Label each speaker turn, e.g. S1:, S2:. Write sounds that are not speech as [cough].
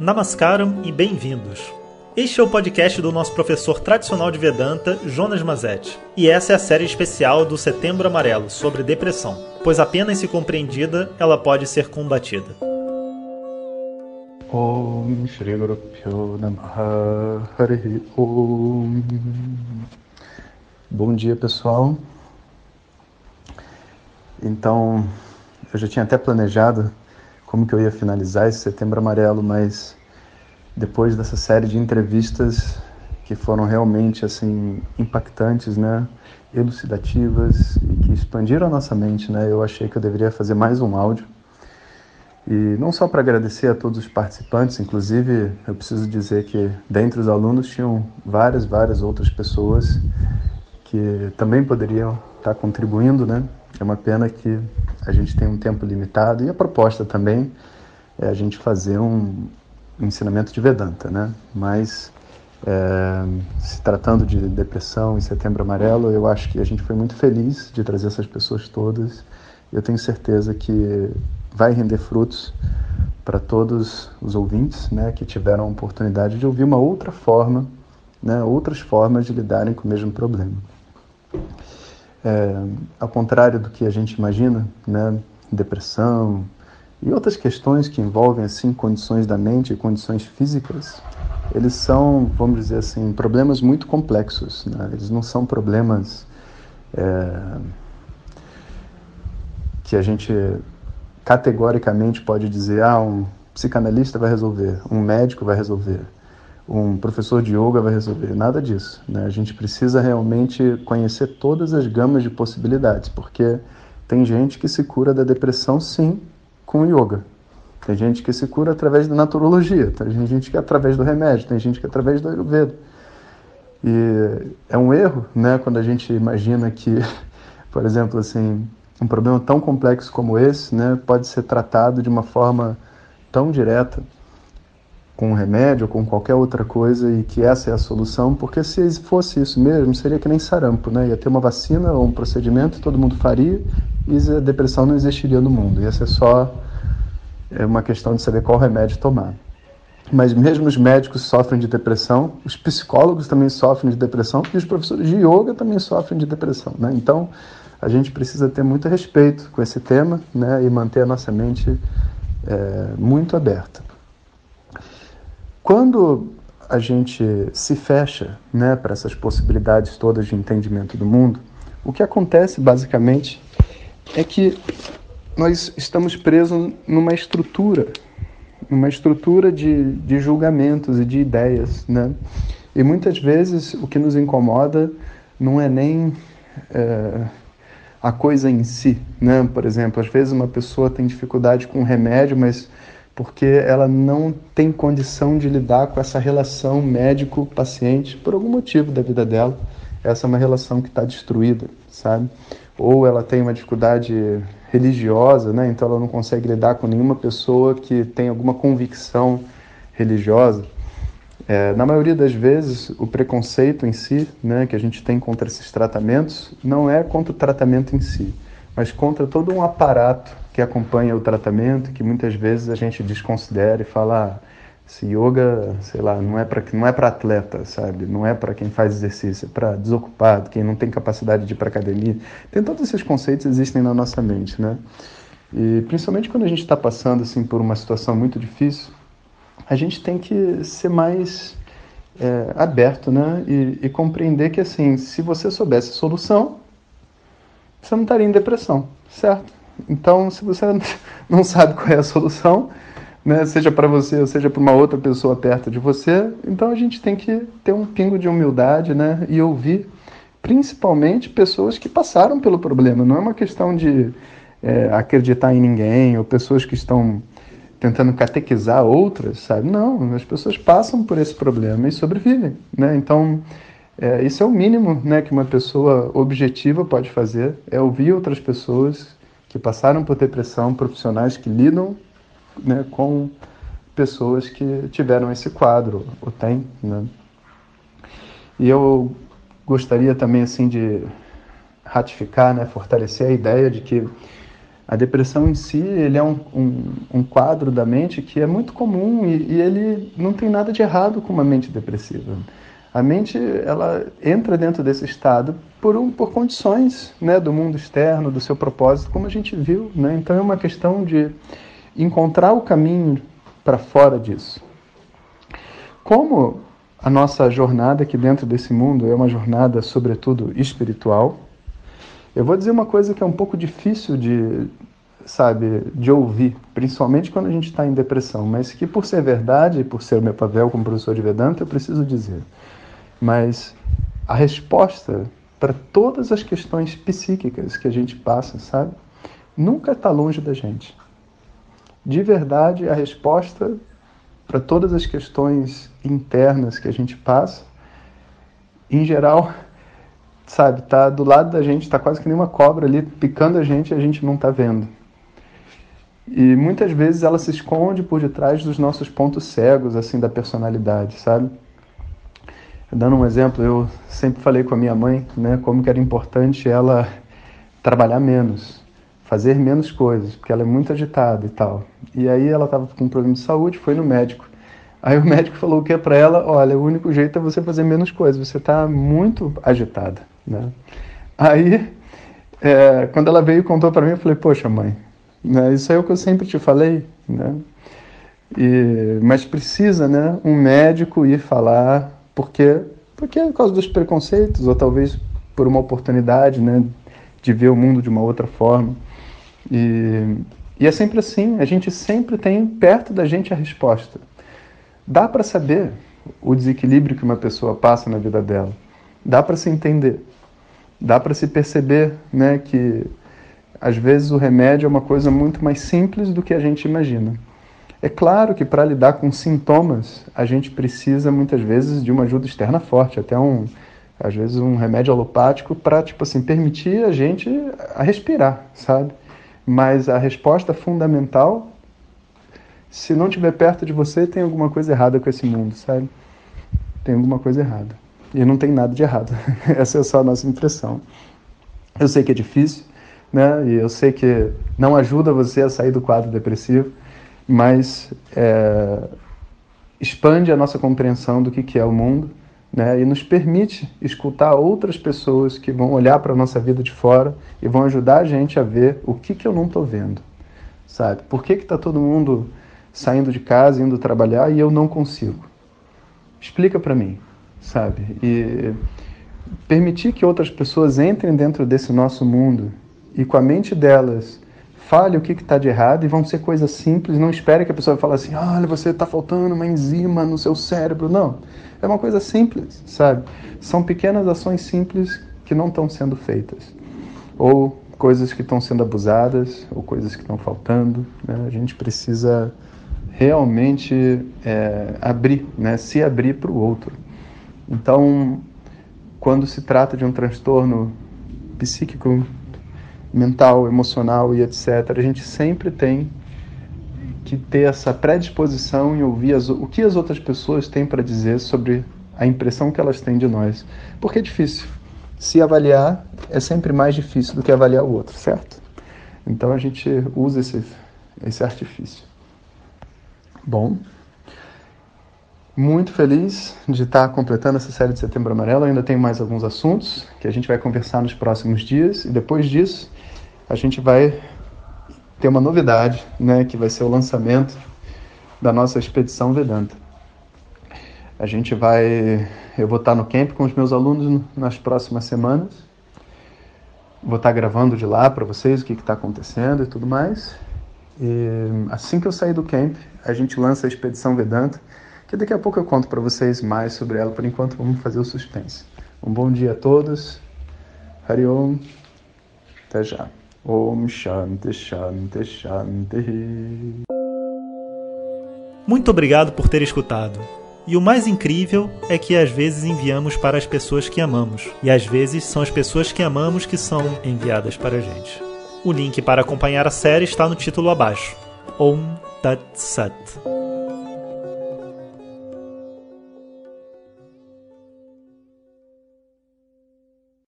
S1: Namaskaram e bem-vindos. Este é o podcast do nosso professor tradicional de Vedanta, Jonas Mazetti. E essa é a série especial do Setembro Amarelo sobre depressão, pois apenas se compreendida, ela pode ser combatida.
S2: Guru Om Bom dia pessoal. Então, eu já tinha até planejado como que eu ia finalizar esse Setembro Amarelo, mas depois dessa série de entrevistas que foram realmente assim impactantes, né, elucidativas e que expandiram a nossa mente, né, eu achei que eu deveria fazer mais um áudio e não só para agradecer a todos os participantes, inclusive eu preciso dizer que dentre os alunos tinham várias, várias outras pessoas que também poderiam estar contribuindo, né? É uma pena que a gente tem um tempo limitado e a proposta também é a gente fazer um ensinamento de Vedanta, né? Mas é, se tratando de depressão e Setembro Amarelo, eu acho que a gente foi muito feliz de trazer essas pessoas todas. Eu tenho certeza que vai render frutos para todos os ouvintes, né, que tiveram a oportunidade de ouvir uma outra forma, né, outras formas de lidarem com o mesmo problema. É, ao contrário do que a gente imagina, né, depressão e outras questões que envolvem assim condições da mente e condições físicas, eles são, vamos dizer assim, problemas muito complexos. Né? Eles não são problemas é, que a gente categoricamente pode dizer, ah, um psicanalista vai resolver, um médico vai resolver, um professor de yoga vai resolver. Nada disso. Né? A gente precisa realmente conhecer todas as gamas de possibilidades, porque tem gente que se cura da depressão, sim, com yoga. Tem gente que se cura através da naturologia, tem gente que é através do remédio, tem gente que é através do ayurveda. E é um erro, né, quando a gente imagina que, [laughs] por exemplo, assim, um problema tão complexo como esse, né, pode ser tratado de uma forma tão direta com um remédio ou com qualquer outra coisa e que essa é a solução, porque se fosse isso mesmo, seria que nem sarampo, né? Ia ter uma vacina ou um procedimento, todo mundo faria e a depressão não existiria no mundo. Ia ser só é uma questão de saber qual remédio tomar. Mas mesmo os médicos sofrem de depressão, os psicólogos também sofrem de depressão e os professores de yoga também sofrem de depressão, né? Então, a gente precisa ter muito respeito com esse tema, né? E manter a nossa mente é, muito aberta. Quando a gente se fecha né, para essas possibilidades todas de entendimento do mundo, o que acontece basicamente é que nós estamos presos numa estrutura, numa estrutura de, de julgamentos e de ideias, né? E muitas vezes o que nos incomoda não é nem é, a coisa em si, né? Por exemplo, às vezes uma pessoa tem dificuldade com um remédio, mas porque ela não tem condição de lidar com essa relação médico-paciente por algum motivo da vida dela. Essa é uma relação que está destruída, sabe? Ou ela tem uma dificuldade religiosa, né? Então ela não consegue lidar com nenhuma pessoa que tem alguma convicção religiosa. É, na maioria das vezes, o preconceito em si, né, que a gente tem contra esses tratamentos, não é contra o tratamento em si, mas contra todo um aparato que acompanha o tratamento, que muitas vezes a gente desconsidera e fala, ah, esse yoga, sei lá, não é para não é para atleta, sabe? Não é para quem faz exercício, é para desocupado, quem não tem capacidade de ir para academia. Tem todos esses conceitos existem na nossa mente, né? E principalmente quando a gente está passando assim por uma situação muito difícil, a gente tem que ser mais é, aberto, né? E, e compreender que assim, se você soubesse a solução, você não estaria em depressão, certo? Então, se você [laughs] não sabe qual é a solução, né, seja para você ou seja para uma outra pessoa perto de você, então a gente tem que ter um pingo de humildade né, e ouvir principalmente pessoas que passaram pelo problema. Não é uma questão de é, acreditar em ninguém ou pessoas que estão tentando catequizar outras, sabe? Não, as pessoas passam por esse problema e sobrevivem, né? Então, é, isso é o mínimo né, que uma pessoa objetiva pode fazer, é ouvir outras pessoas que passaram por depressão, profissionais que lidam né, com pessoas que tiveram esse quadro, ou tem, né? E eu gostaria também, assim, de ratificar, né, fortalecer a ideia de que A depressão em si, ele é um, um, um quadro da mente que é muito comum e, e, ele não tem nada de errado com uma mente depressiva. A mente, ela entra dentro desse estado por, um, por condições né, do mundo externo, do seu propósito, como a gente viu. Né? Então é uma questão de encontrar o caminho para fora disso. Como a nossa jornada aqui dentro desse mundo é uma jornada, sobretudo, espiritual, eu vou dizer uma coisa que é um pouco difícil de, sabe, de ouvir, principalmente quando a gente está em depressão, mas que por ser verdade, por ser o meu papel como professor de Vedanta, eu preciso dizer. Mas a resposta para todas as questões psíquicas que a gente passa, sabe, nunca está longe da gente. De verdade, a resposta para todas as questões internas que a gente passa, em geral, sabe, tá do lado da gente, tá quase que nem uma cobra ali picando a gente e a gente não tá vendo. E muitas vezes ela se esconde por detrás dos nossos pontos cegos, assim, da personalidade, sabe? Dando um exemplo, eu sempre falei com a minha mãe, né, como que era importante ela trabalhar menos, fazer menos coisas, porque ela é muito agitada e tal. E aí ela estava com um problema de saúde, foi no médico. Aí o [laughs] médico falou o que para ela? Olha, o único jeito é você fazer menos coisas, você está muito agitada. Né? Aí, é, quando ela veio e contou para mim, eu falei, poxa mãe, né, isso é o que eu sempre te falei, né? E, mas precisa, né, um médico ir falar, porque, porque é por causa dos preconceitos, ou talvez por uma oportunidade, né, de ver o mundo de uma outra forma. E, e é sempre assim, a gente sempre tem perto da gente a resposta. Dá para saber o desequilíbrio que uma pessoa passa na vida dela. Dá para se entender dá para se perceber né, que às vezes o remédio é uma coisa muito mais simples do que a gente imagina. É claro que para lidar com sintomas, a gente precisa muitas vezes de uma ajuda externa forte, até um, às vezes um remédio alopático para tipo assim permitir a gente a respirar, sabe? Mas a resposta fundamental, se não estiver perto de você, tem alguma coisa errada com esse mundo, sabe? Tem alguma coisa errada. E não tem nada de errado. [laughs] Essa é só a nossa impressão. Eu sei que é difícil, né? E eu sei que não ajuda você a sair do quadro depressivo, mas é, expande a nossa compreensão do que, que é o mundo, né? E nos permite escutar outras pessoas que vão olhar para a nossa vida de fora e vão ajudar a gente a ver o que, que eu não estou vendo, sabe? Por que está todo mundo saindo de casa, indo trabalhar e eu não consigo? Explica para mim sabe? E permitir que outras pessoas entrem dentro desse nosso mundo e com a mente delas fale o que está de errado e vão ser coisas simples. Não espere que a pessoa fale assim, olha, você está faltando uma enzima no seu cérebro. Não, é uma coisa simples, sabe? São pequenas ações simples que não estão sendo feitas. Ou coisas que estão sendo abusadas, ou coisas que estão faltando. Né? A gente precisa realmente é, abrir, né? se abrir para o outro. Então, quando se trata de um transtorno psíquico, mental, emocional e etc., a gente sempre tem que ter essa predisposição em ouvir as, o que as outras pessoas têm para dizer sobre a impressão que elas têm de nós. Porque é difícil. Se avaliar é sempre mais difícil do que avaliar o outro, certo? Então a gente usa esse, esse artifício. Bom muito feliz de estar completando essa série de Setembro Amarelo. ainda tem mais alguns assuntos que a gente vai conversar nos próximos dias e depois disso a gente vai ter uma novidade, né, que vai ser o lançamento da nossa expedição Vedanta. A gente vai, eu vou estar no camp com os meus alunos nas próximas semanas. Vou estar gravando de lá para vocês o que está acontecendo e tudo mais. E assim que eu sair do camp, a gente lança a expedição Vedanta que daqui a pouco eu conto para vocês mais sobre ela. Por enquanto, vamos fazer o suspense. Um bom dia a todos. Hari Om. Até já. Om Shanti Shanti Shanti.
S1: Muito obrigado por ter escutado. E o mais incrível é que às vezes enviamos para as pessoas que amamos, e às vezes são as pessoas que amamos que são enviadas para a gente. O link para acompanhar a série está no título abaixo. Om Tat Sat.